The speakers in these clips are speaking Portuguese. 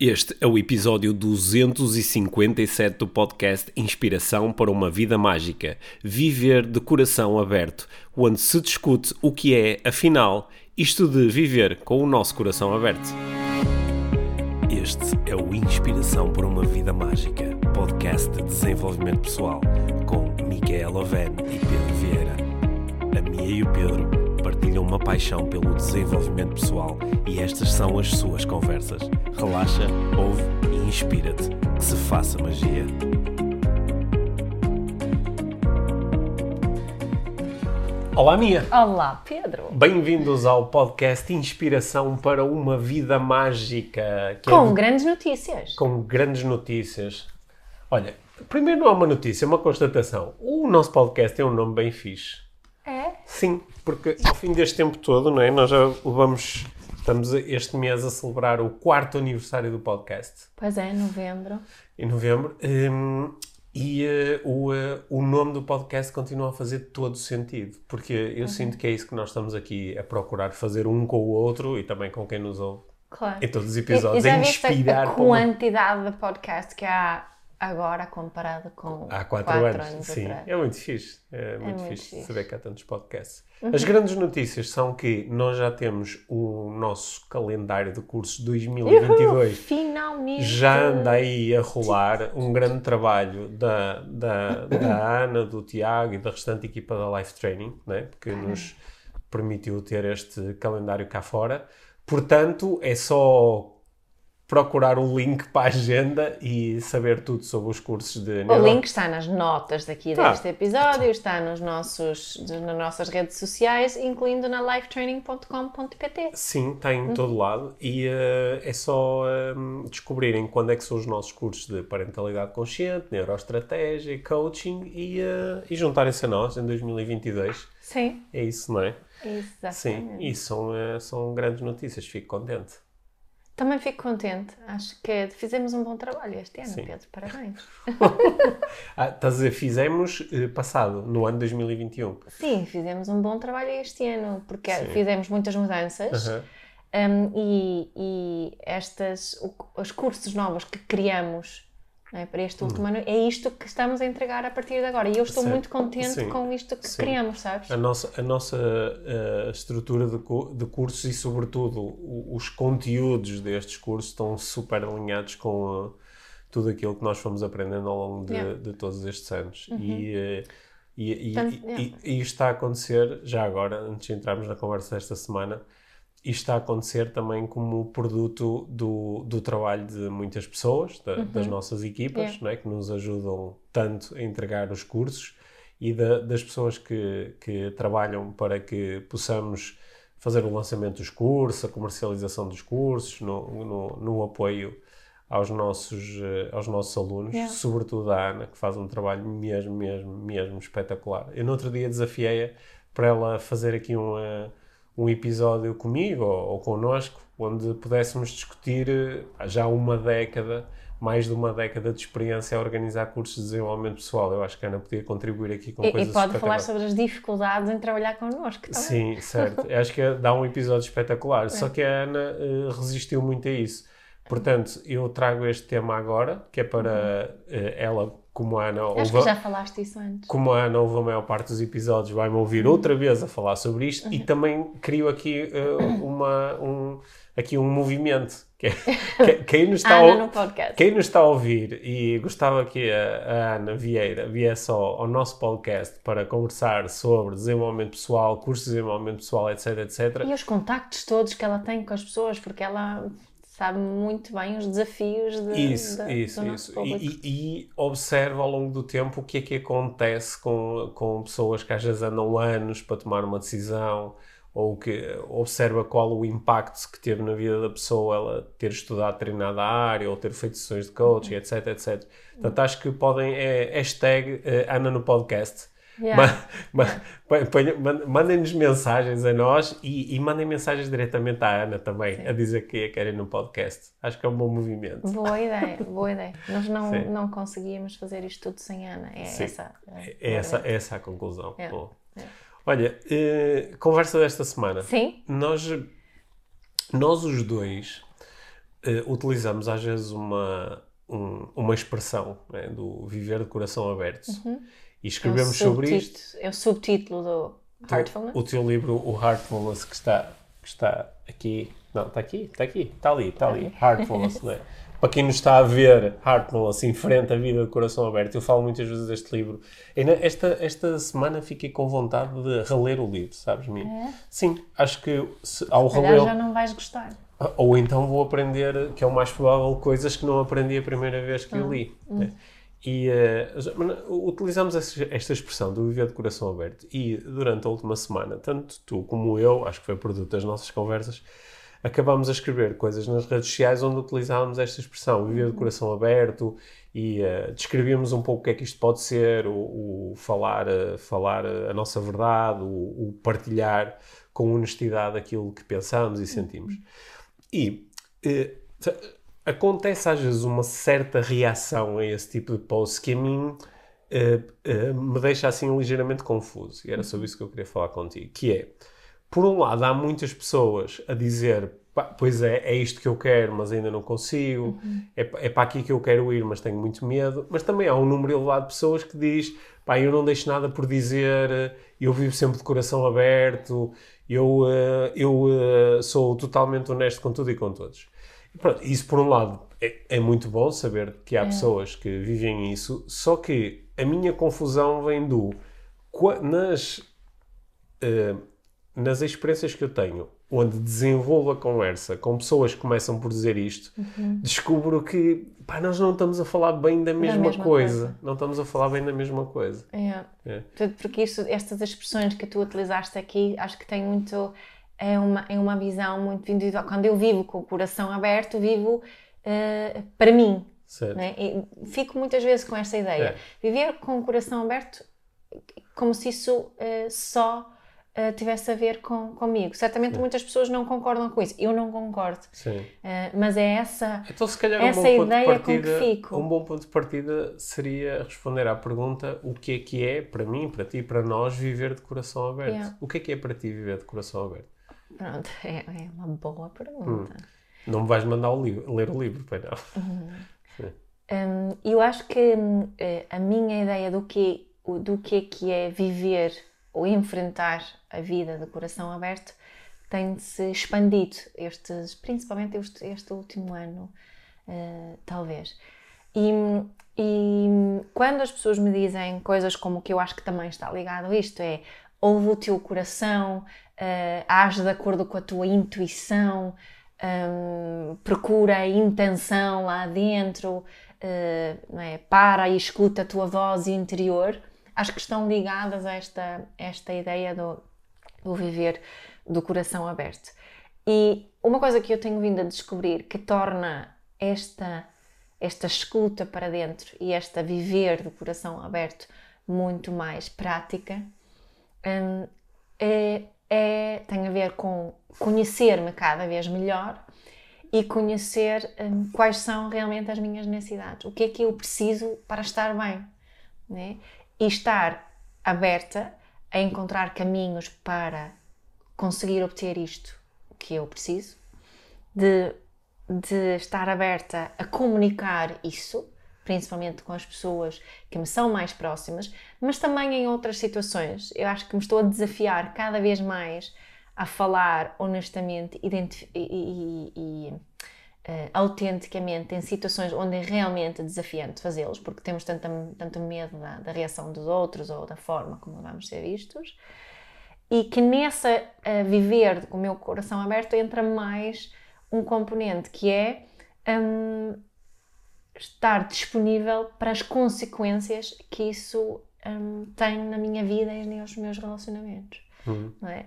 Este é o episódio 257 do podcast Inspiração para uma Vida Mágica Viver de Coração Aberto, onde se discute o que é, afinal, isto de viver com o nosso coração aberto. Este é o Inspiração para uma Vida Mágica, podcast de desenvolvimento pessoal, com Micaela Oven e Pedro Vieira. A Mia e o Pedro uma paixão pelo desenvolvimento pessoal e estas são as suas conversas. Relaxa, ouve e inspira-te. Que se faça magia. Olá, Mia! Olá, Pedro! Bem-vindos ao podcast Inspiração para uma Vida Mágica. que é Com grandes notícias. Com grandes notícias. Olha, primeiro não é uma notícia, é uma constatação. O nosso podcast tem um nome bem fixe. É? Sim, porque ao fim deste tempo todo, não é? Nós já vamos. Estamos este mês a celebrar o quarto aniversário do podcast. Pois é, em novembro. Em novembro. Um, e uh, o, uh, o nome do podcast continua a fazer todo sentido, porque eu uhum. sinto que é isso que nós estamos aqui a procurar fazer um com o outro e também com quem nos ouve claro. em todos os episódios. E, e já inspirar a quantidade uma... de podcast que há agora comparado com há quatro, quatro anos. anos. Sim, atrás. é muito fixe. É, é muito, fixe, fixe, saber que há tantos podcasts. Uhum. As grandes notícias são que nós já temos o nosso calendário de cursos 2022. Uhul, finalmente! Já anda aí a rolar um grande trabalho da, da, da Ana, do Tiago e da restante equipa da Life Training, né? que nos permitiu ter este calendário cá fora. Portanto, é só procurar o link para a agenda e saber tudo sobre os cursos de neuro... O link está nas notas daqui tá. deste episódio, está nos nossos, nas nossas redes sociais, incluindo na lifetraining.com.pt. Sim, está em hum. todo lado e uh, é só um, descobrirem quando é que são os nossos cursos de parentalidade consciente, neuroestratégia, coaching e, uh, e juntarem-se a nós em 2022. Sim. É isso, não é? Exatamente. Sim, e são, uh, são grandes notícias, fico contente. Também fico contente. Acho que fizemos um bom trabalho este ano, Sim. Pedro. Parabéns. ah, estás a dizer, fizemos eh, passado, no ano 2021. Sim, fizemos um bom trabalho este ano, porque Sim. fizemos muitas mudanças. Um, e, e estas, os cursos novos que criamos é? para este último hum. ano. É isto que estamos a entregar a partir de agora. E eu estou certo. muito contente Sim. com isto que Sim. criamos, sabes? A nossa, a nossa uh, estrutura de, de, cursos e, sobretudo, os conteúdos destes cursos estão super alinhados com uh, tudo aquilo que nós fomos aprendendo ao longo de, yeah. de todos estes anos. Uhum. E, uh, e, e, Tanto, yeah. e, e, isto está a acontecer, já agora, antes de entrarmos na conversa desta semana, isto está a acontecer também como produto do, do trabalho de muitas pessoas, da, uhum. das nossas equipas, yeah. É? que nos ajudam tanto a entregar os cursos e da, das pessoas que, que trabalham para que possamos fazer o lançamento dos cursos, a comercialização dos cursos, no, no, no apoio aos nossos, eh, aos nossos alunos, yeah. sobretudo a Ana, que faz um trabalho mesmo, mesmo, mesmo espetacular. Eu no outro dia desafiei-a para ela fazer aqui uma um episódio comigo ou, ou connosco, onde pudéssemos discutir eh, já uma década, mais de uma década de experiência a organizar cursos de desenvolvimento pessoal. Eu acho que a Ana podia contribuir aqui com e, coisas E pode falar sobre as dificuldades em trabalhar connosco também. Sim, certo. Acho que dá um episódio espetacular. É. Só que a Ana uh, resistiu muito a isso. Portanto, eu trago este tema agora, que é para uh, ela como a Ana ouve, Acho que já falaste isso antes. Como a Ana ouve a maior parte dos episódios, vai-me ouvir uhum. outra vez a falar sobre isto uhum. e também crio aqui uh, uma, um, aqui um movimento. Que, é, que, quem, nos está a, quem nos está a ouvir e gostava que a, a Ana Vieira viesse ao, ao, nosso podcast para conversar sobre desenvolvimento pessoal, cursos de desenvolvimento pessoal, etc, etc. E os contactos todos que ela tem com as pessoas, porque ela sabe muito bem os desafios de, isso, de, isso, do isso. E, e, observa ao longo do tempo o que é que acontece com, com pessoas que às vezes andam anos para tomar uma decisão ou que observa qual o impacto que teve na vida da pessoa ela ter estudado determinada área ou ter feito sessões de coaching, etc, etc. Portanto, acho que podem, é hashtag uh, Ana no podcast, Yeah. Mandem-nos mensagens a nós e, e, mandem mensagens diretamente à Ana também, Sim. a dizer que a querem no podcast. Acho que é um bom movimento. Boa ideia, boa ideia. Nós não, não conseguíamos fazer isto tudo sem Ana. É Sim. essa, é, é essa, é essa a conclusão. É. Olha, uh, conversa desta semana. Sim. Nós, nós os dois uh, utilizamos às vezes uma, um, uma expressão né, do viver de coração aberto uhum. E escrevemos é sobre isto. É o subtítulo do Heartfulness? O, teu livro, o Heartfulness, que está, que está aqui. Não, está aqui, está aqui, está ali, está ali. Heartfulness, não é? para quem nos está a ver, Hartnell, assim, frente à vida de coração aberto, eu falo muitas vezes deste livro. Esta, esta semana fiquei com vontade de reler o livro, sabes, mim? É? Sim, acho que se, ao reler. já não vais gostar. Ou então vou aprender, que é o mais provável, coisas que não aprendi a primeira vez que hum. eu li. Hum. Né? E uh, utilizamos esta expressão do viver de coração aberto. E durante a última semana, tanto tu como eu, acho que foi produto das nossas conversas, acabámos a escrever coisas nas redes sociais onde utilizávamos esta expressão, viver de coração aberto e uh, descrevíamos um pouco o que é que isto pode ser, o, o falar, uh, falar a nossa verdade, o, o, partilhar com honestidade aquilo que pensamos e sentimos. E acontece às vezes uma certa reação a esse tipo de post que a mim me deixa assim ligeiramente confuso. E era sobre isso que eu queria falar contigo, que é por um lado, há muitas pessoas a dizer pois é, é isto que eu quero, mas ainda não consigo, uhum. é, é para aqui que eu quero ir, mas tenho muito medo. Mas também há um número elevado de pessoas que diz, pá, eu não deixo nada por dizer, eu vivo sempre de coração aberto, eu, uh, eu uh, sou totalmente honesto com tudo e com todos. Pronto, isso por um lado é, é muito bom saber que há é. pessoas que vivem isso, só que a minha confusão vem do nas uh, nas experiências que eu tenho, onde desenvolvo a conversa com pessoas que começam por dizer isto, uhum. descubro que pá, nós não estamos a falar bem da mesma, mesma coisa. coisa. Não estamos a falar bem da mesma coisa. É. é. Porque isto, estas expressões que tu utilizaste aqui, acho que tem muito. É uma, é uma visão muito individual. Quando eu vivo com o coração aberto, vivo uh, para mim. Né? fico muitas vezes com esta ideia. É. Viver com o coração aberto como se isso uh, só uh, tivesse a ver com, comigo. Certamente Sim. muitas pessoas não concordam com isso. Eu não concordo. Mas é essa, então, se calhar, essa um ideia partida, com que fico. Um bom ponto de partida seria responder à pergunta o que é que é, para mim, para ti, para nós, viver de coração aberto. Yeah. O que é que é para ti viver de coração aberto? Pronto, é, é uma boa pergunta. Hum. Não me vais mandar o livro, ler o livro, pai não. Uhum. Um, eu acho que uh, a minha ideia do que, do que é que é viver ou enfrentar a vida de coração aberto tem-se expandido, estes, principalmente este, este último ano, uh, talvez. E, e, quando as pessoas me dizem coisas como que eu acho que também está ligado a isto, é ouve o teu coração, uh, age de acordo com a tua intuição, um, procura a intenção lá dentro, uh, é? para e escuta a tua voz interior acho que estão ligadas a esta, esta ideia do, do viver do coração aberto. E uma coisa que eu tenho vindo a descobrir que torna esta, esta escuta para dentro e esta viver do coração aberto muito mais prática hum, é, é, tem a ver com conhecer-me cada vez melhor e conhecer hum, quais são realmente as minhas necessidades, o que é que eu preciso para estar bem. Né? e estar aberta a encontrar caminhos para conseguir obter isto que eu preciso, de, de estar aberta a comunicar isso, principalmente com as pessoas que me são mais próximas, mas também em outras situações. Eu acho que me estou a desafiar cada vez mais a falar honestamente e, e, e uh, autenticamente em situações onde é realmente desafiante fazê-los, porque temos tanto, tanto medo da, da, reação dos outros ou da forma como vamos ser vistos, e que nessa uh, viver com o meu coração aberto entra mais um componente que é um, estar disponível para as consequências que isso um, tem na minha vida e nos meus relacionamentos. Uhum. É?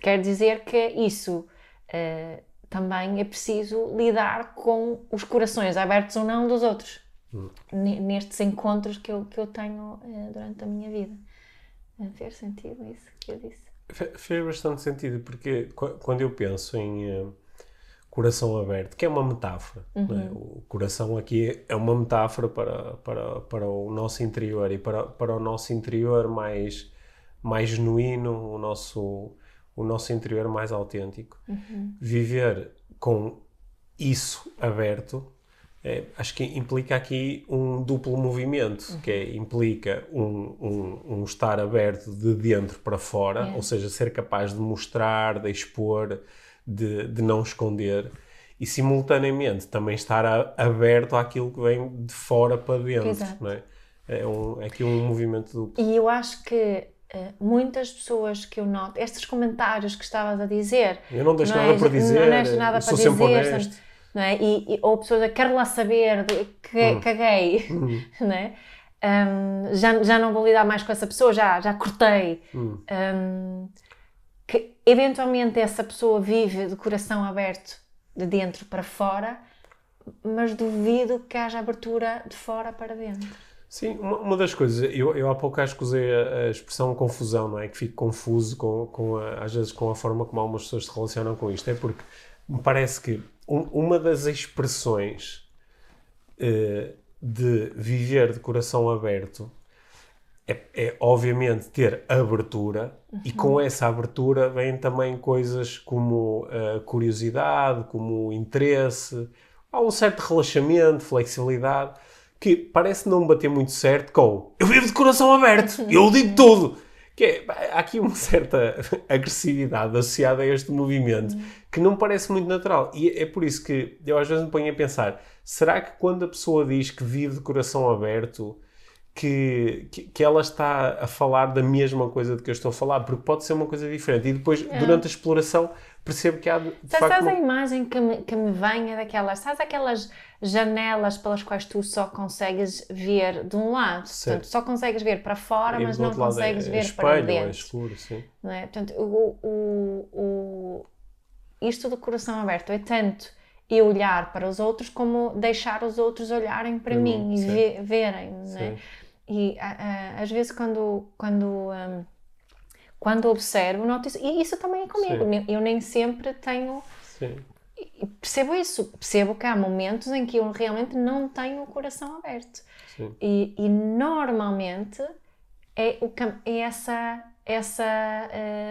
Quer dizer que isso uh, também é preciso lidar com os corações abertos ou não dos outros. Hum. Nestes encontros que eu, que eu tenho uh, durante a minha vida. Fez sentido isso que eu disse? Fez bastante sentido, porque quando eu penso em uh, coração aberto, que é uma metáfora, é? uhum. é? o coração aqui é uma metáfora para, para, para o nosso interior e para, para o nosso interior mais, mais genuíno, o nosso o nosso interior mais autêntico. Uhum. Viver com isso aberto é, acho que implica aqui um duplo movimento, uhum. que é, implica um, um, um, estar aberto de dentro para fora, é. ou seja, ser capaz de mostrar, de expor, de, de não esconder, e simultaneamente também estar a, aberto àquilo que vem de fora para dentro. É? É, um, é aqui um movimento duplo. E eu acho que uh, muitas pessoas que eu noto, estes comentários que estavas a dizer. Eu não deixo não nada é, para dizer, não deixo nada para dizer não é? E, e, ou pessoas a quero lá saber, que, hum. caguei, hum. não é? Um, já, já não vou lidar mais com essa pessoa, já, já cortei. Hum. Um, que eventualmente essa pessoa vive de coração aberto de dentro para fora, mas duvido que haja abertura de fora para dentro. Sim, uma, uma das coisas, eu, eu há pouco acho que usei a, a, expressão confusão, não é? Que fico confuso com, com a, às vezes com a forma como algumas pessoas se relacionam com isto. É porque me parece que um, uma das expressões uh, de viver de coração aberto é, é obviamente ter abertura uhum. e com essa abertura vêm também coisas como uh, curiosidade, como interesse, há um certo relaxamento, flexibilidade que parece não bater muito certo com eu vivo de coração aberto, eu digo tudo. Que é, há aqui uma certa agressividade associada a este movimento que não parece muito natural. E é por isso que eu às vezes me ponho a pensar: será que quando a pessoa diz que vive de coração aberto, que, que, que, ela está a falar da mesma coisa de que eu estou a falar? Porque pode ser uma coisa diferente. E depois, é. durante a exploração, percebo que há. De, sabes, facto, a imagem que me, que me vem é daquelas. Sabes aquelas janelas pelas quais tu só consegues ver de um lado. Portanto, só consegues ver para fora, e mas não consegues é, ver espelho, para dentro. É escuro, sim. Não é? Portanto, o, o, o, isto do coração aberto é tanto eu olhar para os outros como deixar os outros olharem para, mim, e ve, verem. Não é? E a, a, às vezes quando, quando, um, quando observo, noto isso. E isso também é comigo. Sim. Eu nem sempre tenho... Sim percebo isso, percebo que há momentos em que eu realmente não tenho o coração aberto. E, e, normalmente é, o, é essa, essa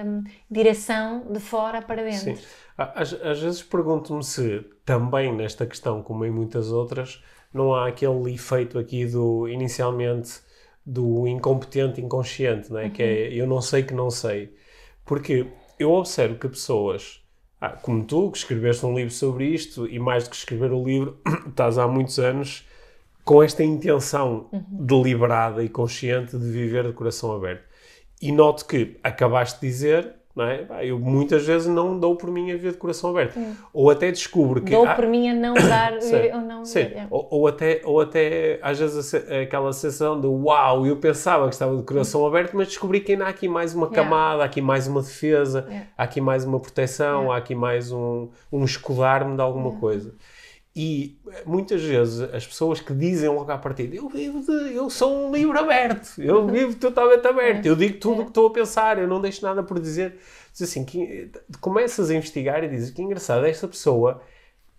um, direção de fora para dentro. Sim. Às, às vezes pergunto-me se também nesta questão, como em muitas outras, não há aquele efeito aqui do inicialmente do incompetente inconsciente, não é? Uhum. que é eu não sei que não sei. Porque eu observo que pessoas ah, como tu, que escreveste um livro sobre isto, e mais do que escrever o livro, estás há muitos anos com esta intenção uhum. deliberada e consciente de viver de coração aberto. E noto que acabaste de dizer não é? Eu muitas vezes não dou por mim a ver de coração aberto. Hum. Ou até descubro que. Dou ah, por mim a não dar. ou não sim. É. ou, ou, até, ou até, às vezes, aquela sensação de uau, eu pensava que estava de coração hum. aberto, mas descobri que ainda há aqui mais uma camada, há aqui mais uma defesa, há aqui mais uma proteção, há aqui mais um, um escudar-me de alguma coisa. E muitas vezes as pessoas que dizem logo à partida, eu vivo de, eu sou um livro aberto, eu vivo totalmente aberto, eu digo tudo o que estou a pensar, eu não deixo nada por dizer. Diz assim, que, começas a investigar e dizes que engraçado, esta pessoa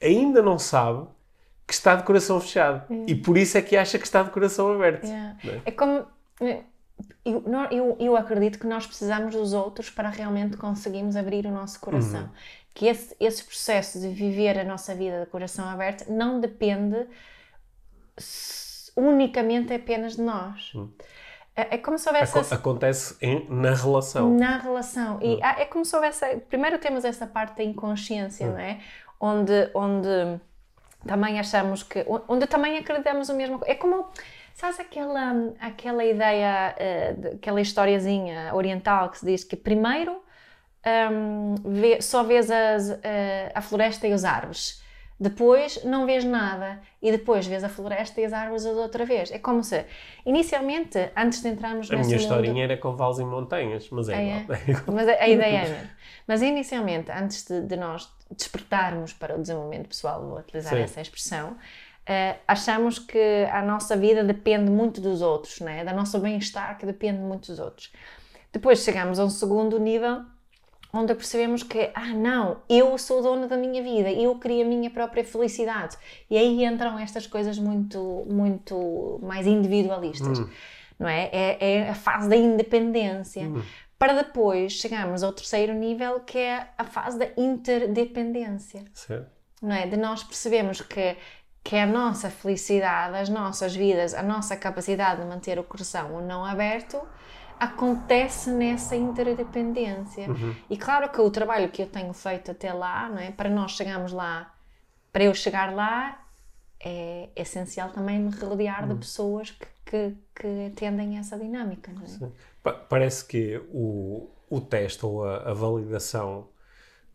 ainda não sabe que está de coração fechado é. e por isso é que acha que está de coração aberto. É, é? é como. É, eu, eu, eu acredito que nós precisamos dos outros para realmente conseguirmos abrir o nosso coração. Uhum que esse, esse processo de viver a nossa vida de coração aberto não depende unicamente apenas de nós. Hum. É, é, como se houvesse. Aco acontece em, na relação. Na relação. E hum. é como se houvesse. Primeiro temos essa parte da inconsciência, hum. não é? Onde, onde também achamos que. Onde também acreditamos o mesmo. É como. Sabes aquela, aquela ideia, uh, aquela historiazinha oriental que se diz que primeiro um, vê, só vês as, a, a floresta e as árvores. Depois não vês nada e depois vês a floresta e as árvores outra vez. É como se, inicialmente, antes de entrarmos a minha historinha era com vales e montanhas, mas é, é, é. igual. Mas a, a ideia é mesmo. Mas inicialmente, antes de, de, nós despertarmos para o desenvolvimento pessoal, vou utilizar Sim. essa expressão, uh, achamos que a nossa vida depende muito dos outros, né? da nosso bem-estar que depende muito dos outros. Depois chegamos a um segundo nível onde percebemos que, ah, não, eu sou dona da minha vida, eu crio a minha própria felicidade. E aí entram estas coisas muito, muito mais individualistas, hum. não é? é? é? a fase da independência. Hum. Para depois chegarmos ao terceiro nível, que é a fase da interdependência. Certo. não é? De nós percebemos que, que a nossa felicidade, as nossas vidas, a nossa capacidade de manter o coração ou não aberto acontece nessa interdependência. Uhum. E claro que o trabalho que eu tenho feito até lá, não é? Para nós chegarmos lá, para eu chegar lá, é essencial também me rodear uhum. de pessoas que, que, que atendem essa dinâmica. É? Parece que o, o teste ou a, a, validação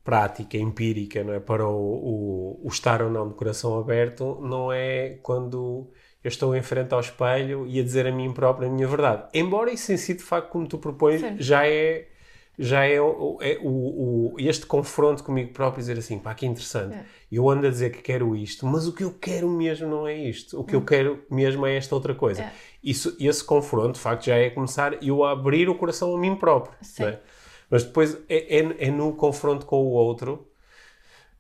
prática, empírica, não é? para o, o, o estar ou não de coração aberto, não é quando eu estou em frente ao espelho e a dizer a mim próprio a minha verdade. Embora isso em si, de facto, como tu propões, Sim. já é já é, o, é o, o, este confronto comigo próprio dizer assim, pá, que interessante. É. Eu ando a dizer que quero isto, mas o que eu quero mesmo não é isto. O que eu hum. quero mesmo é esta outra coisa. É. Isso, esse confronto, de facto, já é começar eu a abrir o coração a mim próprio. É? Mas depois é, é, é no confronto com o outro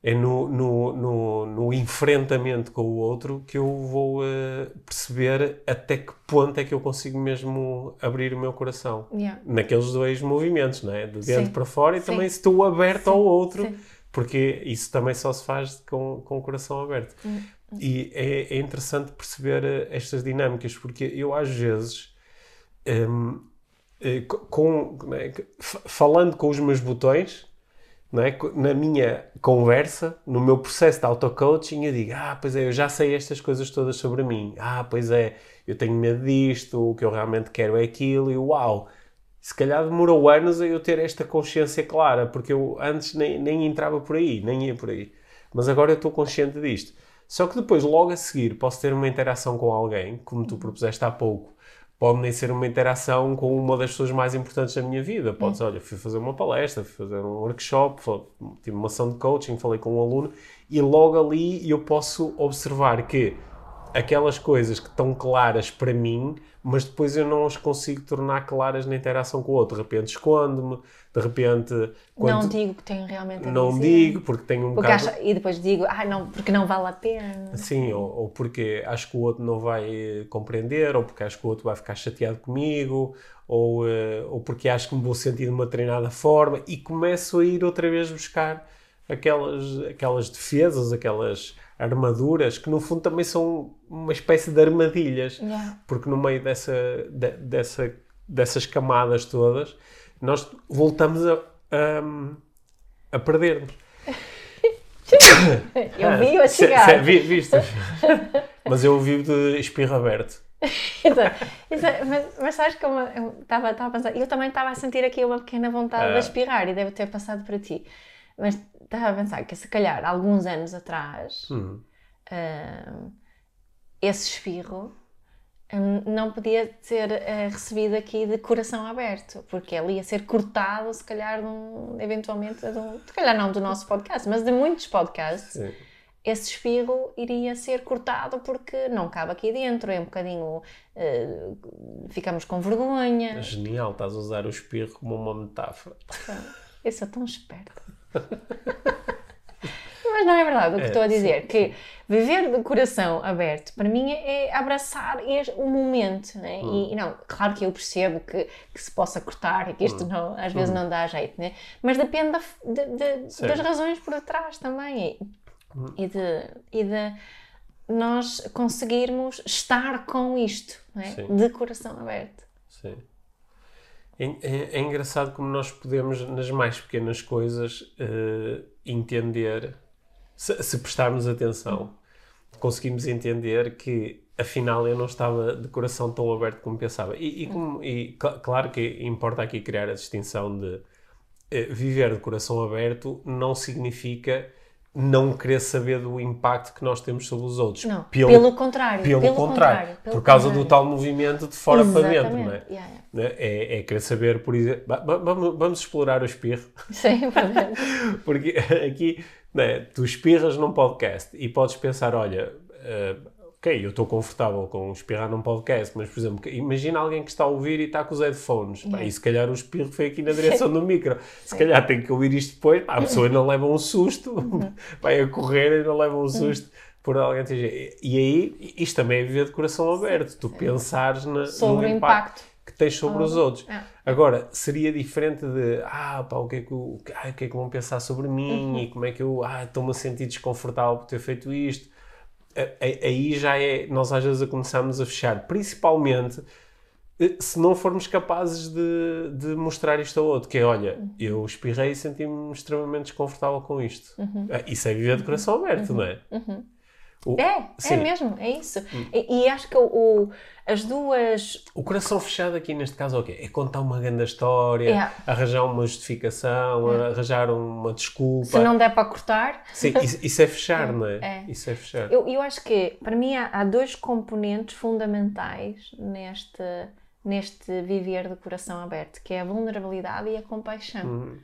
é no, no, no, no, enfrentamento com o outro que eu vou uh, perceber até que ponto é que eu consigo mesmo abrir o meu coração. Yeah. Naqueles dois movimentos, não é? De dentro Sim. para fora e Sim. também se estou aberto Sim. ao outro, porque isso também só se faz com, com o coração aberto. Hum. E é, é, interessante perceber uh, estas dinâmicas, porque eu às vezes. Um, uh, com, é? falando com os meus botões, é? Na minha conversa, no meu processo de auto-coaching, eu digo: Ah, pois é, eu já sei estas coisas todas sobre mim. Ah, pois é, eu tenho medo disto, o que eu realmente quero é aquilo, e uau! Se calhar demorou anos a eu ter esta consciência clara, porque eu antes nem, nem entrava por aí, nem ia por aí. Mas agora eu estou consciente disto. Só que depois, logo a seguir, posso ter uma interação com alguém, como tu propuseste há pouco, pode nem ser uma interação com uma das pessoas mais importantes da minha vida. Pode ser, olha, fui fazer uma palestra, fui fazer um workshop, tive uma ação de coaching, falei com um aluno e logo ali eu posso observar que aquelas coisas que estão claras para mim, mas depois eu não as consigo tornar claras na interação com o outro. De repente escondo-me, de repente. Não digo que tenho realmente a Não dizer. digo, porque tenho um porque bocado. Acho, e depois digo, ah, não, porque não vale a pena. Sim, ou, ou, porque acho que o outro não vai compreender, ou porque acho que o outro vai ficar chateado comigo, ou, uh, ou porque acho que me vou sentir de uma treinada forma, e começo a ir outra vez buscar aquelas, aquelas defesas, aquelas armaduras que no fundo também são uma espécie de armadilhas, yeah. porque no meio dessa, de, dessa, dessas camadas todas nós voltamos a, a, a perder-nos. eu vi a chegar. Se, se, vi, viste? mas eu vivo de espirro aberto. então, isso, é, mas, mas sabes que eu estava a pensar, eu também estava a sentir aqui uma pequena vontade de ah. espirrar e deve ter passado para ti. Mas estava a pensar que se calhar alguns anos atrás hum. uh, esse espirro um, não podia ser uh, recebido aqui de coração aberto, porque ele ia ser cortado, se calhar, de um, eventualmente, de um, se calhar não do nosso podcast, mas de muitos podcasts. Sim. Esse espirro iria ser cortado porque não cabe aqui dentro, é um bocadinho. Uh, ficamos com vergonha. Genial, estás a usar o espirro como uma metáfora. Eu sou tão esperta. Mas não é verdade o que é, estou a dizer, sim, que viver de coração aberto, para mim, é abraçar o momento, né? Hum. E, não, claro que eu percebo que, que se possa cortar e que isto hum. não, às vezes hum. não dá jeito, né? Mas depende da, de, de, das razões por trás também hum. e, de, e de nós conseguirmos estar com isto, né? de coração aberto. Sim. É, é, é, engraçado como nós podemos, nas mais pequenas coisas, uh, entender, se, se, prestarmos atenção, conseguimos entender que afinal eu não estava de coração tão aberto como pensava. E, e, como, e cl claro que importa aqui criar a distinção de uh, viver de coração aberto não significa não querer saber do impacto que nós temos sobre os outros. Não, pelo, pelo contrário. Pelo, pelo contrário. contrário pelo por causa contrário. do tal movimento de fora Exatamente. para dentro, não é? Yeah, yeah. É, é, querer saber, por exemplo... Vamos, vamos explorar o espirro. Sim, Porque aqui, é? tu espirras num podcast e podes pensar, olha... Uh, ok, eu estou confortável com espirrar num podcast, mas, por exemplo, imagina alguém que está a ouvir e está com os headphones, pá, e se calhar o espirro foi aqui na direção do micro. Se calhar tem que ouvir isto depois, pá, a pessoa não leva um susto, uhum. vai a correr e não leva um uhum. susto por alguém. E aí, isto também é viver de coração aberto, tu pensares na, sobre o impacto. impacto. que tens sobre oh, os outros. É. Agora, seria diferente de, ah, pá, o que é que, o, ah, o que, é que vão pensar sobre mim uhum. e como é que eu, ah, estou-me a sentir desconfortável por ter feito isto. Aí já é, nós às vezes começamos a fechar, principalmente eh, se não formos capazes de, de mostrar isto a outro, que é, olha, uhum. eu espirrei e senti-me extremamente desconfortável com isto. Uhum. Ah, isso é viver de coração aberto, uhum. não é? O, é, sim. é mesmo, é isso. Hum. E, e, acho que o, o, as duas. O coração fechado aqui neste caso é o quê? É contar uma grande história, é. arranjar uma justificação, é. arranjar uma desculpa. Se não der para cortar. Sim, isso, isso é fechar, é. não é? é? Isso é fechar. Eu, eu acho que, para mim, há, há dois componentes fundamentais neste, neste viver de coração aberto, que é a vulnerabilidade e a compaixão. Uhum.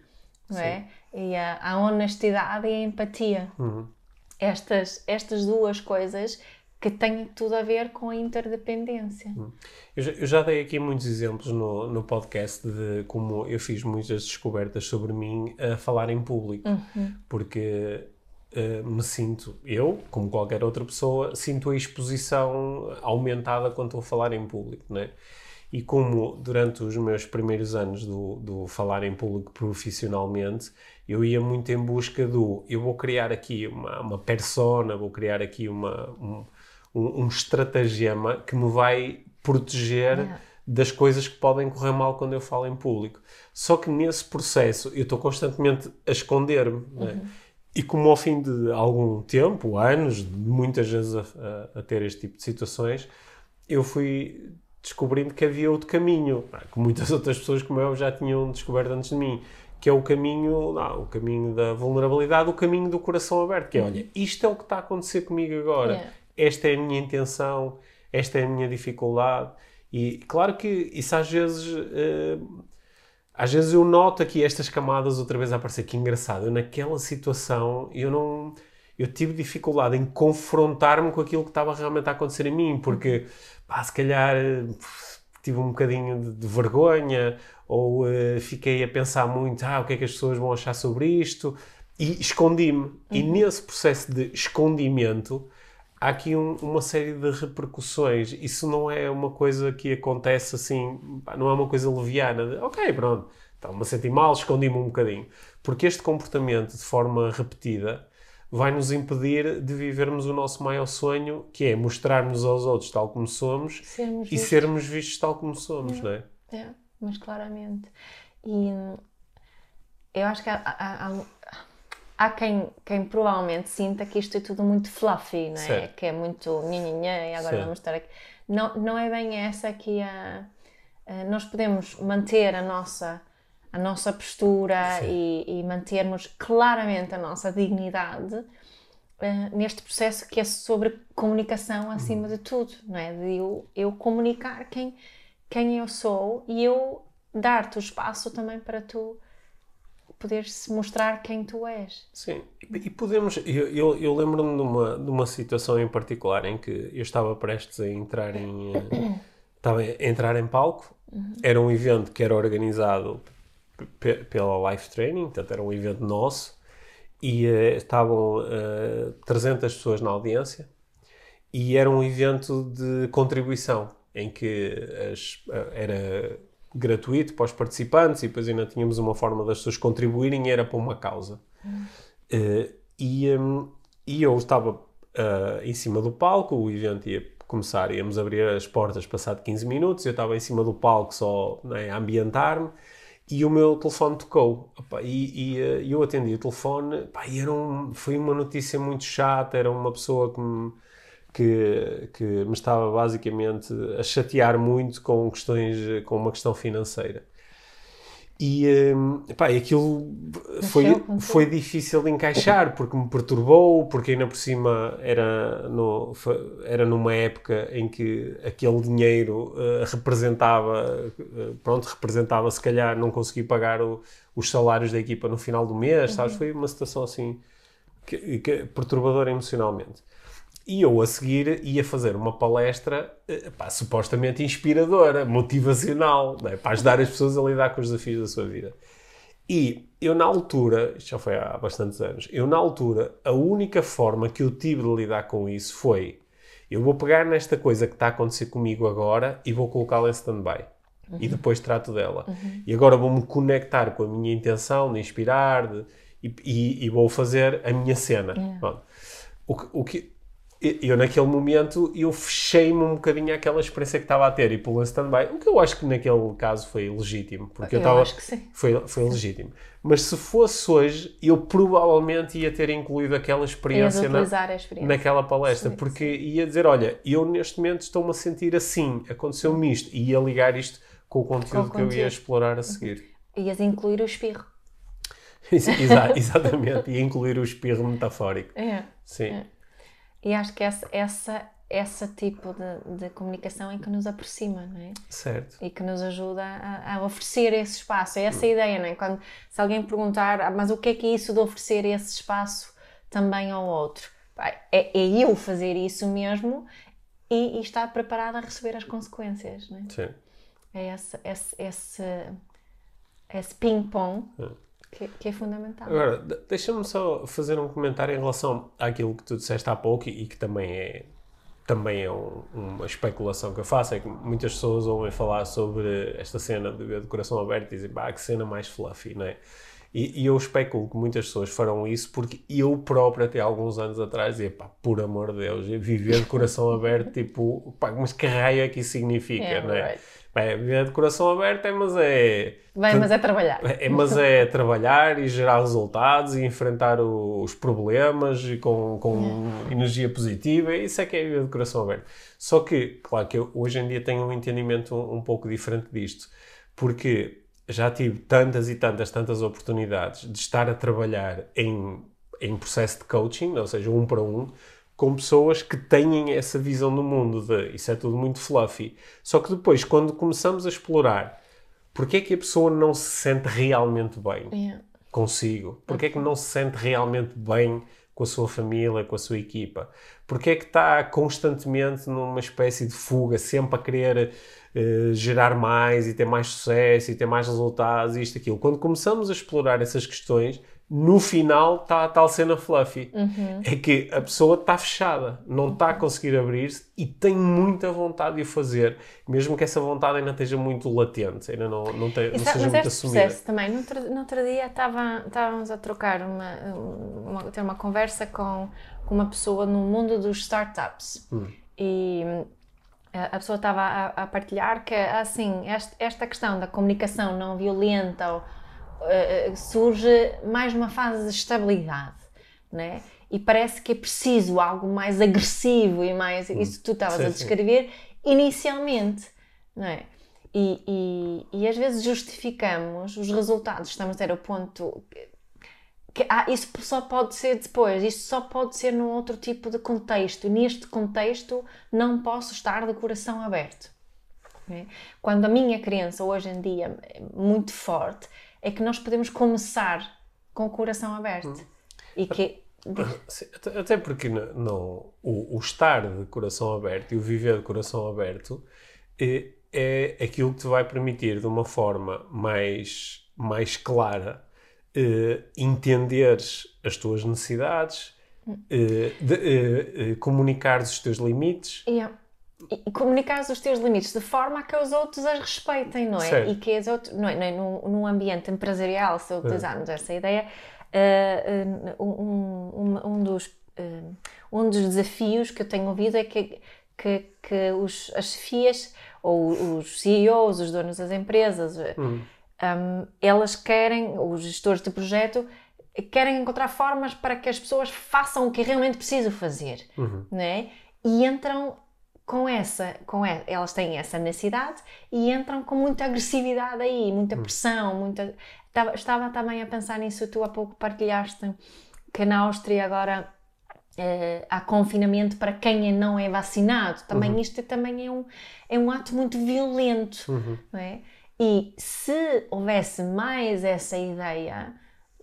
Não é? E a, a honestidade e a empatia. Uhum estas, estas duas coisas que têm tudo a ver com a interdependência. Hum. Eu já, eu já dei aqui muitos exemplos no, no podcast de como eu fiz muitas descobertas sobre mim a falar em público, uhum. porque uh, me sinto, eu, como qualquer outra pessoa, sinto a exposição aumentada quando estou a falar em público, né? E como durante os meus primeiros anos do, do falar em público profissionalmente, eu ia muito em busca do eu vou criar aqui uma, uma persona, vou criar aqui uma, um, um, estratagema que me vai proteger yeah. das coisas que podem correr mal quando eu falo em público. Só que nesse processo eu estou constantemente a esconder-me. É? Uhum. Né? E como ao fim de algum tempo, anos, muitas vezes a, a, a, ter este tipo de situações, eu fui descobrindo que havia outro caminho, que muitas outras pessoas como eu já tinham descoberto antes de mim, que é o caminho, não, o caminho da vulnerabilidade, o caminho do coração aberto, que é, olha, isto é o que está a acontecer comigo agora, yeah. esta é a minha intenção, esta é a minha dificuldade, e claro que isso às vezes, uh, às vezes eu noto aqui estas camadas outra vez a aparecer, que engraçado, eu naquela situação, eu não, eu tive dificuldade em confrontar-me com aquilo que estava realmente a acontecer em mim, porque, pá, se calhar tive um bocadinho de, de vergonha ou uh, fiquei a pensar muito, ah, o que é que as pessoas vão achar sobre isto, e escondi-me. Uhum. E nesse processo de escondimento há aqui um, uma série de repercussões. Isso não é uma coisa que acontece assim, não é uma coisa leviana, de, ok, pronto, estava-me a sentir mal, escondi-me um bocadinho. Porque este comportamento, de forma repetida, vai nos impedir de vivermos o nosso maior sonho, que é mostrar-nos aos outros tal como somos sermos e vistos. sermos vistos tal como somos, é. não é? É mas claramente. E eu acho que há, há, há, há quem, quem provavelmente sinta que isto é tudo muito fluffy, não é? Certo. Que é muito nhanhanhã e agora certo. vamos estar aqui. Não, não é bem essa que a nós podemos manter a nossa a nossa postura e, e, mantermos claramente a nossa dignidade uh, neste processo que é sobre comunicação acima uhum. de tudo, não é? De eu, eu comunicar quem, quem eu sou e eu dar-te o espaço também para tu poderes mostrar quem tu és. Sim, e podemos. Eu, eu, eu lembro-me de uma, de uma situação em particular em que eu estava prestes a entrar em. Eh, estava a entrar em palco. Uhum. Era um evento que era organizado pela Life Training, portanto, era um evento nosso. E uh, estavam uh, 300 pessoas na audiência. E era um evento de contribuição em que as, era gratuito para os participantes e depois ainda tínhamos uma forma das pessoas contribuírem e era para uma causa. Uh, e, um, e eu estava uh, em cima do palco, o evento ia começar, íamos abrir as portas passado 15 minutos, eu estava em cima do palco só né, a ambientar-me e o meu telefone tocou. Opa, e, e uh, eu atendi o telefone. Opa, e era um, foi uma notícia muito chata, era uma pessoa que me que, que me estava basicamente a chatear muito com questões, com uma questão financeira. E, um, pá, aquilo foi, foi difícil de encaixar porque me perturbou, porque ainda por cima era, no, era numa época em que aquele dinheiro uh, representava, uh, pronto, representava se calhar não conseguir pagar o, os salários da equipa no final do mês, uhum. sabes? Foi uma situação assim que, que, perturbadora emocionalmente. E eu a seguir ia fazer uma palestra eh, pá, supostamente inspiradora, motivacional, né, para ajudar as pessoas a lidar com os desafios da sua vida. E eu, na altura, isto já foi há bastantes anos, eu, na altura, a única forma que eu tive de lidar com isso foi: eu vou pegar nesta coisa que está a acontecer comigo agora e vou colocá-la em stand-by. uhum. e depois trato dela. Uhum. E agora vou-me conectar com a minha intenção de inspirar de, e, e, e, vou fazer a minha cena. Yeah. O, o que eu naquele momento eu fechei-me um bocadinho àquela experiência que estava a ter e pulei stand-by, o que eu acho que naquele caso foi legítimo, porque eu, eu estava acho que sim. foi foi legítimo. Mas se fosse hoje, eu provavelmente ia ter incluído aquela experiência, na, experiência. naquela palestra, sim, porque sim. ia dizer, olha, eu neste momento estou-me a sentir assim, aconteceu-me isto, e ia ligar isto com o conteúdo com o que conteúdo. eu ia explorar a seguir. Ias incluir o espirro. Exa exatamente, ia incluir o espirro metafórico. É. Sim. É. E acho que essa, essa, essa tipo de, de comunicação é que nos aproxima, não é? Certo. E que nos ajuda a, a oferecer esse espaço. É essa a ideia, não é? Quando, se alguém perguntar, ah, mas o que é que é isso de oferecer esse espaço também ao outro? É, é eu fazer isso mesmo e, e estar preparado a receber as consequências, não é? Sim. É esse, esse, esse, esse ping-pong. É que, que é fundamental. Agora, deixa-me só fazer um comentário em relação àquilo que tu disseste há pouco e, que também é, também é um, uma especulação que eu faço, é que muitas pessoas ouvem falar sobre esta cena de, de coração aberto e dizem, pá, que cena mais fluffy, não é? E, e, eu especulo que muitas pessoas farão isso porque eu próprio, até alguns anos atrás, dizia, pá, por amor de Deus, viver de coração aberto, tipo, pá, mas que raio é que isso significa, yeah, não é? Right. É, viver de coração aberto é, mas é. Bem, mas é trabalhar. É, mas é trabalhar e gerar resultados e enfrentar os problemas e com, com yeah. energia positiva. Isso é que é viver de coração aberto. Só que, claro que eu hoje em dia tenho um entendimento um, um pouco diferente disto. Porque já tive tantas e tantas, tantas oportunidades de estar a trabalhar em, em processo de coaching, ou seja, um para um, com pessoas que têm essa visão do mundo de isso é tudo muito fluffy. Só que depois, quando começamos a explorar porque é que a pessoa não se sente realmente bem yeah. consigo, porque é que não se sente realmente bem com a sua família, com a sua equipa, porque é que está constantemente numa espécie de fuga, sempre a querer uh, gerar mais e ter mais sucesso e ter mais resultados e isto, aquilo. Quando começamos a explorar essas questões, no final está a tal cena fluffy. Uhum. É que a pessoa está fechada, não está a conseguir abrir-se e tem muita vontade de o fazer, mesmo que essa vontade ainda esteja muito latente, ainda não, não, te, não seja muito assumida. Processo também, no outro, no outro dia estava, estávamos a trocar uma, uma, ter uma conversa com, com uma pessoa no mundo dos startups hum. e a pessoa estava a, a, partilhar que assim esta, esta questão da comunicação não violenta ou uh, surge mais numa fase de estabilidade, né? E parece que é preciso algo mais agressivo e mais hum. isso tu estavas a descrever sim. inicialmente, não é? E, e, e, às vezes justificamos os resultados, estamos a ter o ponto que, que ah, isso só pode ser depois, isso só pode ser num outro tipo de contexto. Neste contexto não posso estar de coração aberto. É? Quando a minha crença hoje em dia é muito forte, é que nós podemos começar com o coração aberto. Hum. E que. até porque não, o, o, estar de coração aberto e o viver de coração aberto é, é aquilo que te vai permitir, de uma forma mais, mais clara, eh, entenderes as tuas necessidades, eh, de, eh, comunicares os teus limites. Yeah e comunicar os teus limites de forma a que os outros as respeitem, não é? Certo. E que os outros, não é? Não é? Num, num ambiente empresarial, se utilizarmos é. essa ideia, uh, um, um, um, dos, uh, um dos desafios que eu tenho ouvido é que, que, que os, as FIAs ou os CEOs, os donos das empresas, hum. um, elas querem, os gestores de projeto, querem encontrar formas para que as pessoas façam o que realmente precisam fazer, uhum. não é? E entram com essa, com elas têm essa necessidade e entram com muita agressividade aí, muita hum. pressão, muita... Estava, estava também a pensar nisso, tu há pouco partilhaste que na Áustria agora uh, há confinamento para quem não é vacinado. Também uhum. isto também é um, é um ato muito violento, uhum. não é? E se houvesse mais essa ideia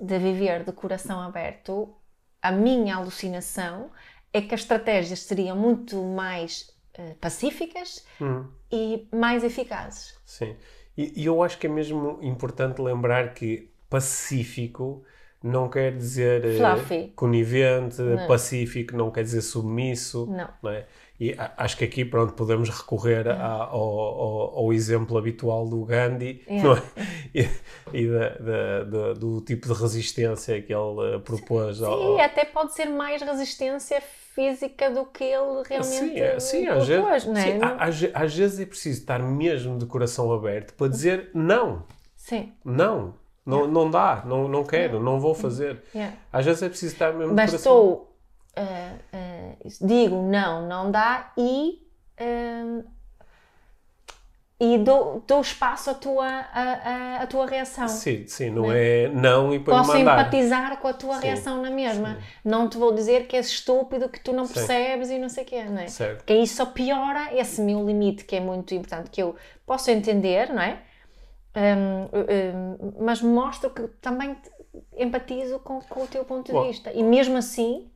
de viver de coração aberto, a minha alucinação é que as estratégias seriam muito mais pacíficas hum. e mais eficazes. Sim. E, e, eu acho que é mesmo importante lembrar que pacífico não quer dizer uh, conivente, não. pacífico não quer dizer submisso. Não. não é? E acho que aqui, pronto, podemos recorrer a, ao, ao, ao, exemplo habitual do Gandhi yeah. é? e, e da, da, da, do tipo de resistência que ele propôs. Sim, ao... até pode ser mais resistência física do que ele realmente sim, é, sim, propôs, às vezes, não é? Sim, às, às vezes é preciso estar mesmo de coração aberto para dizer não. Sim. Não. Não, yeah. não dá, não, não quero, yeah. não vou fazer. Yeah. Às vezes é preciso estar mesmo Mas estou, uh, uh, digo não, não dá e, uh, e dou, dou espaço à tua, a, a, tua reação. Sim, sim, não é, é não e Posso mandar. empatizar com a tua sim, reação na mesma. Sim. Não te vou dizer que és estúpido, que tu não percebes sim. e não sei o quê, não é? Certo. Porque isso só piora esse meu limite, que é muito importante, que eu posso entender, não é? Um, um, mas mostro que também empatizo com, com o teu ponto de Bom, vista. E mesmo assim,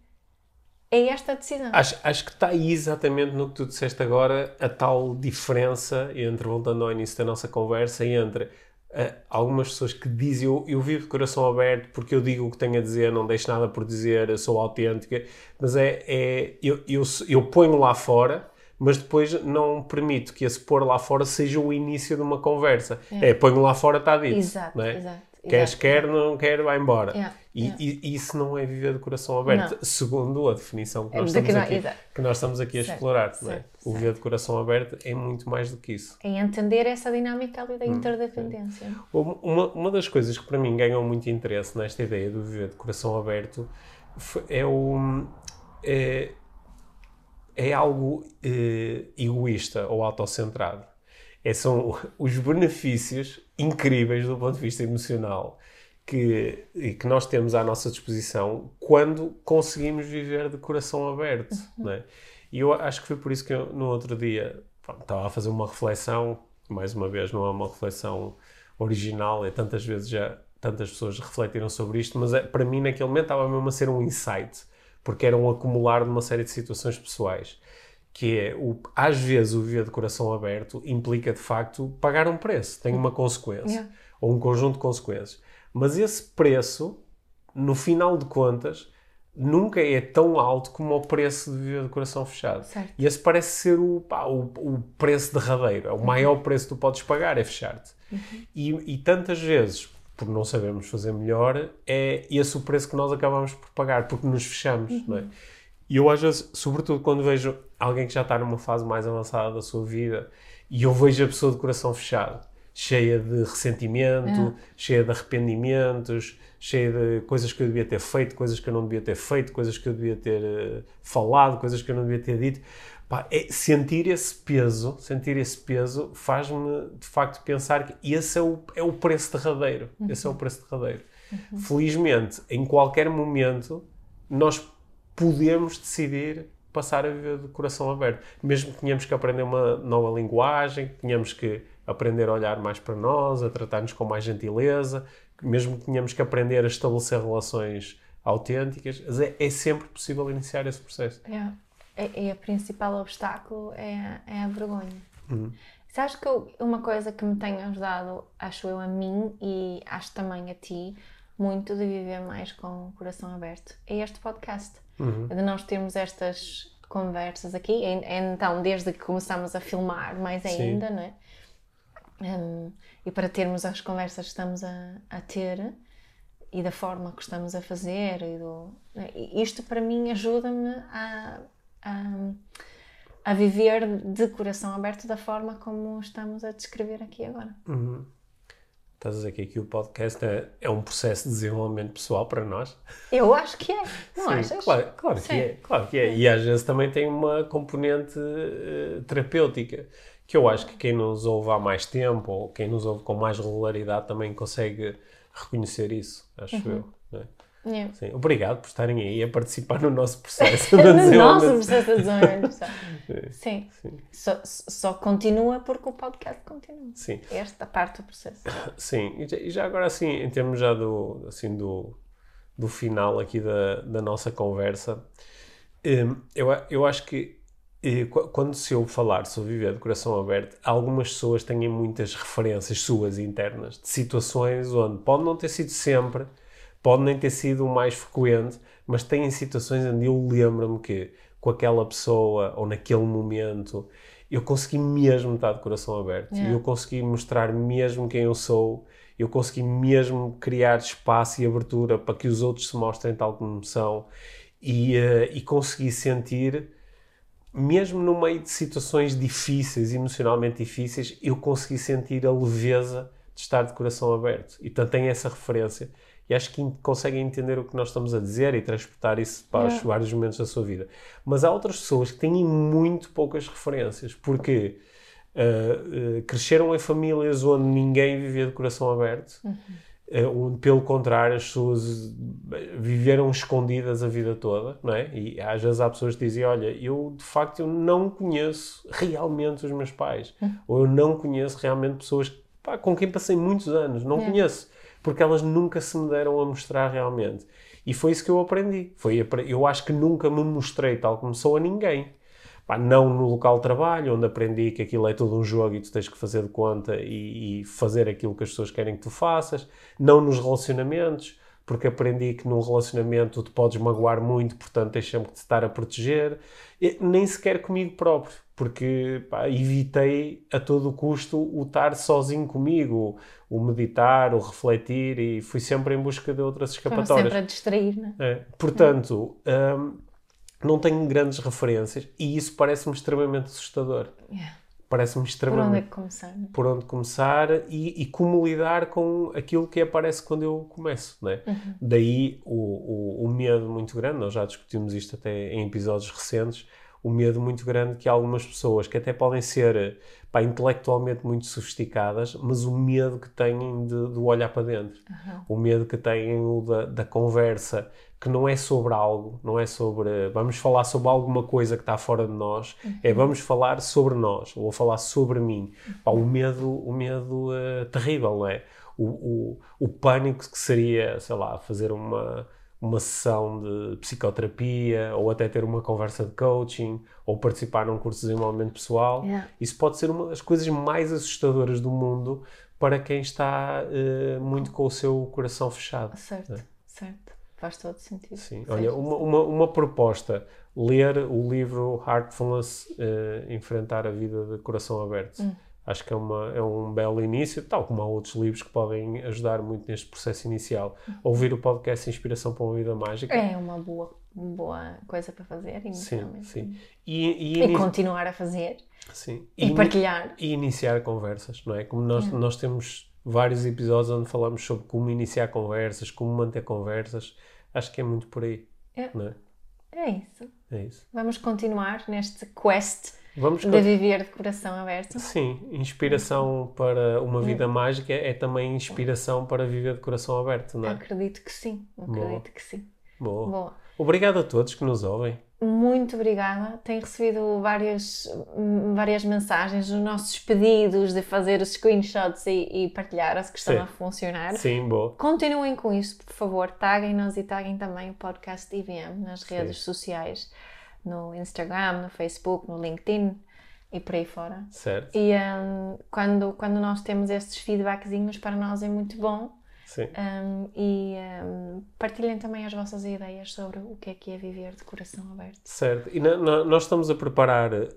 é esta a decisão. Acho, acho que está aí exatamente no que tu disseste agora, a tal diferença entre, voltando ao início da nossa conversa, entre uh, algumas pessoas que dizem eu, eu vivo de coração aberto porque eu digo o que tenho a dizer, não deixo nada por dizer, sou autêntica, mas é, é eu, eu, eu ponho lá fora mas depois não permito que esse pôr lá fora seja o início de uma conversa. É, é ponho lá fora, está dito. Exato, é? exato. Queres, quer, não quer, vai embora. Yeah, e, yeah. e, isso não é viver de coração aberto, não. segundo a definição que nós, estamos, que aqui, que nós estamos aqui a certo, explorar. Certo, é? O viver de coração aberto é muito mais do que isso. É entender essa dinâmica ali da hum, interdependência. Uma, uma das coisas que para mim ganham muito interesse nesta ideia do viver de coração aberto é o. É, é algo eh, egoísta ou autocentrado. É, são os benefícios incríveis do ponto de vista emocional que, que nós temos à nossa disposição quando conseguimos viver de coração aberto. Uhum. Né? E eu acho que foi por isso que eu, no outro dia estava a fazer uma reflexão, mais uma vez, não é uma reflexão original, é tantas vezes já tantas pessoas refletiram sobre isto, mas é, para mim naquele momento estava mesmo a ser um insight porque era um acumular de uma série de situações pessoais. Que é, o, às vezes, o viver de coração aberto implica, de facto, pagar um preço, tem uma consequência, yeah. ou um conjunto de consequências. Mas esse preço, no final de contas, nunca é tão alto como o preço de viver de coração fechado. Certo. E esse parece ser o, pá, o, o, preço derradeiro, é o uhum. maior preço que tu podes pagar, é fechar-te. Uhum. E, e tantas vezes por não sabermos fazer melhor, é esse o preço que nós acabamos por pagar, porque nos fechamos, uhum. não é? E eu às vezes, sobretudo quando vejo alguém que já está numa fase mais avançada da sua vida e eu vejo a pessoa de coração fechado, cheia de ressentimento, é. cheia de arrependimentos, cheia de coisas que eu devia ter feito, coisas que eu não devia ter feito, coisas que eu devia ter uh, falado, coisas que eu não devia ter dito. Pá, é, sentir esse peso, sentir esse peso faz-me de facto pensar que esse é o, é o preço derradeiro. Uhum. Esse é o preço derradeiro. Uhum. Felizmente, em qualquer momento, nós podemos decidir passar a viver de coração aberto. Mesmo que tenhamos que aprender uma nova linguagem, que tenhamos que aprender a olhar mais para nós, a tratar-nos com mais gentileza, mesmo que tenhamos que aprender a estabelecer relações autênticas, é, é sempre possível iniciar esse processo. Yeah é, é o principal obstáculo é, é a vergonha. Uhum. Sabes que eu, uma coisa que me tem ajudado, acho eu, a mim e acho também a ti, muito de viver mais com o coração aberto, é este podcast. Uhum. De nós termos estas conversas aqui, então, desde que começamos a filmar, mais ainda, Sim. não é? Um, e para termos as conversas que estamos a, a, ter e da forma que estamos a fazer, e do, né? isto para mim ajuda-me a a, a viver de coração aberto da forma como estamos a descrever aqui agora. Uhum. Estás a dizer que aqui o podcast é, é, um processo de desenvolvimento pessoal para nós? Eu acho que é, não Sim, achas? Claro, claro que é, claro que é. E às vezes também tem uma componente uh, terapêutica, que eu acho que quem nos ouve há mais tempo, ou quem nos ouve com mais regularidade, também consegue reconhecer isso, acho uhum. eu. É? Yeah. Sim, obrigado por estarem aí a participar no nosso processo No nosso processo de desenvolvimento Sim. Sim. Só, só continua porque o podcast continua. Sim. Esta parte do processo. Sim. E já, e já, agora assim, em termos já do, assim, do, do final aqui da, da nossa conversa, hum, eu, eu acho que quando se ouve falar sobre viver de coração aberto, algumas pessoas têm muitas referências suas internas de situações onde pode não ter sido sempre Pode nem ter sido o mais frequente, mas tem situações onde eu lembro-me que com aquela pessoa ou naquele momento, eu consegui mesmo estar de coração aberto. Yeah. Eu consegui mostrar mesmo quem eu sou. Eu consegui mesmo criar espaço e abertura para que os outros se mostrem tal como são. E, uh, e consegui sentir, mesmo no meio de situações difíceis, emocionalmente difíceis, eu consegui sentir a leveza de estar de coração aberto. E portanto tem essa referência e acho que conseguem entender o que nós estamos a dizer e transportar isso para yeah. os vários momentos da sua vida. Mas há outras pessoas que têm muito poucas referências, porque uh, uh, cresceram em famílias onde ninguém vivia de coração aberto, uhum. Onde, pelo contrário, as pessoas viveram escondidas a vida toda, não é? E às vezes há pessoas que dizem: Olha, eu de facto eu não conheço realmente os meus pais, uhum. ou eu não conheço realmente pessoas pá, com quem passei muitos anos, não yeah. conheço porque elas nunca se me deram a mostrar realmente. E foi isso que eu aprendi. Foi, eu acho que nunca me mostrei tal como sou a ninguém. Pá, não no local de trabalho, onde aprendi que aquilo é todo um jogo e tu tens que fazer de conta e, e fazer aquilo que as pessoas querem que tu faças. Não nos relacionamentos, porque aprendi que num relacionamento tu podes magoar muito, portanto tens sempre que te estar a proteger. E, nem sequer comigo próprio porque pá, evitei a todo custo o estar sozinho comigo, o meditar, o refletir e fui sempre em busca de outras escapatórias. Estava sempre a distrair, não é? é. Portanto, hum, não tenho grandes referências e isso parece-me extremamente assustador. Yeah. Parece-me extremamente... Por onde é que começar? Né? Por onde começar e, e, como lidar com aquilo que aparece quando eu começo, né? Uhum. Daí o, o, o medo muito grande, nós já discutimos isto até em episódios recentes, o medo muito grande que algumas pessoas, que até podem ser pá, intelectualmente muito sofisticadas, mas o medo que têm de, de olhar para dentro, uhum. o medo que têm da, da conversa, que não é sobre algo, não é sobre vamos falar sobre alguma coisa que está fora de nós, uhum. é vamos falar sobre nós, ou falar sobre mim. Uhum. Pá, o medo, o medo uh, terrível, não é? O, o, o pânico que seria, sei lá, fazer uma uma sessão de psicoterapia ou até ter uma conversa de coaching ou participar num curso de desenvolvimento pessoal. Yeah. Isso pode ser uma das coisas mais assustadoras do mundo para quem está uh, muito com o seu coração fechado. Certo, né? certo. Faz todo sentido. Sim, certo. olha, uma, uma, uma, proposta, ler o livro Heartfulness, uh, Enfrentar a Vida de Coração Aberto. Hum acho que é, uma, é um belo início, tal como há outros livros que podem ajudar muito neste processo inicial. Ouvir o podcast Inspiração para uma Vida Mágica. É uma boa, boa coisa para fazer. Sim, sim. E, e, e continuar a fazer. Sim. E, e partilhar. E iniciar conversas, não é? Como nós, é. nós temos vários episódios onde falamos sobre como iniciar conversas, como manter conversas. Acho que é muito por aí, é. é? É isso. É isso. Vamos continuar neste quest Vamos de viver de coração aberto. Sim, inspiração para uma vida hum. mágica é também inspiração para viver de coração aberto, não é? Acredito que sim, acredito Boa. que sim. Boa. Boa. Obrigado a todos que nos ouvem. Muito obrigada. Tenho recebido várias, várias mensagens nos nossos pedidos de fazer os screenshots e, e partilhar se que estão Sim. a funcionar. Sim, boa. Continuem com isso, por favor. Taguem-nos e taguem também o podcast IVM nas redes Sim. sociais no Instagram, no Facebook, no LinkedIn e por aí fora. Certo. E um, quando, quando nós temos estes feedbackzinhos, para nós é muito bom. Sim. Um, e um, partilhem também as vossas ideias sobre o que é que é viver de coração aberto. Certo. E na, na, nós estamos a preparar, uh,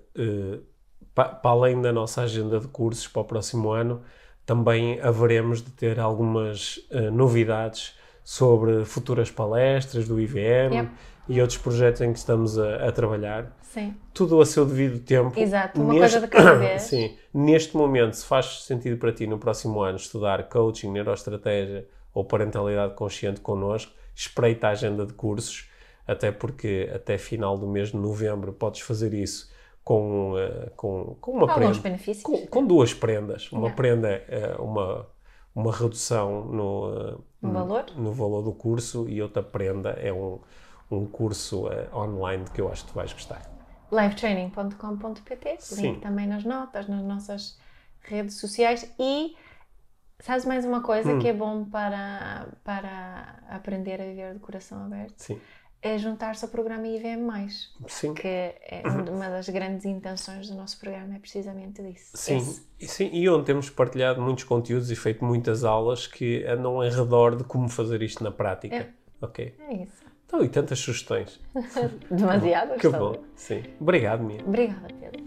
para pa além da nossa agenda de cursos para o próximo ano, também haveremos de ter algumas uh, novidades sobre futuras palestras do IVM. Yep e outros projetos em que estamos a, a, trabalhar. Sim. Tudo a seu devido tempo. Exato, uma neste, coisa de cada vez. Sim. Neste momento, se faz sentido para ti no próximo ano estudar coaching, neuroestratégia ou parentalidade consciente connosco, espreita a agenda de cursos, até porque até final do mês de novembro podes fazer isso com, uh, com, com uma prenda. benefícios. Com, com, duas prendas. Uma prenda, uh, uma, uma redução no, uh, no, valor? no valor do curso e outra prenda é um um curso uh, online que eu acho que tu vais gostar. livetraining.com.pt, link também nas notas, nas nossas redes sociais e sabes mais uma coisa hum. que é bom para, para aprender a viver de coração aberto? Sim. É juntar-se ao programa IVM+. Sim. Que é uma das grandes intenções do nosso programa, é precisamente disso. Sim, e, sim, e onde temos partilhado muitos conteúdos e feito muitas aulas que andam em redor de como fazer isto na prática. É. Ok? É isso. Não, e tantas sugestões. Demasiadas. Que bom, sim. Obrigado, Mia. Obrigada, Pedro.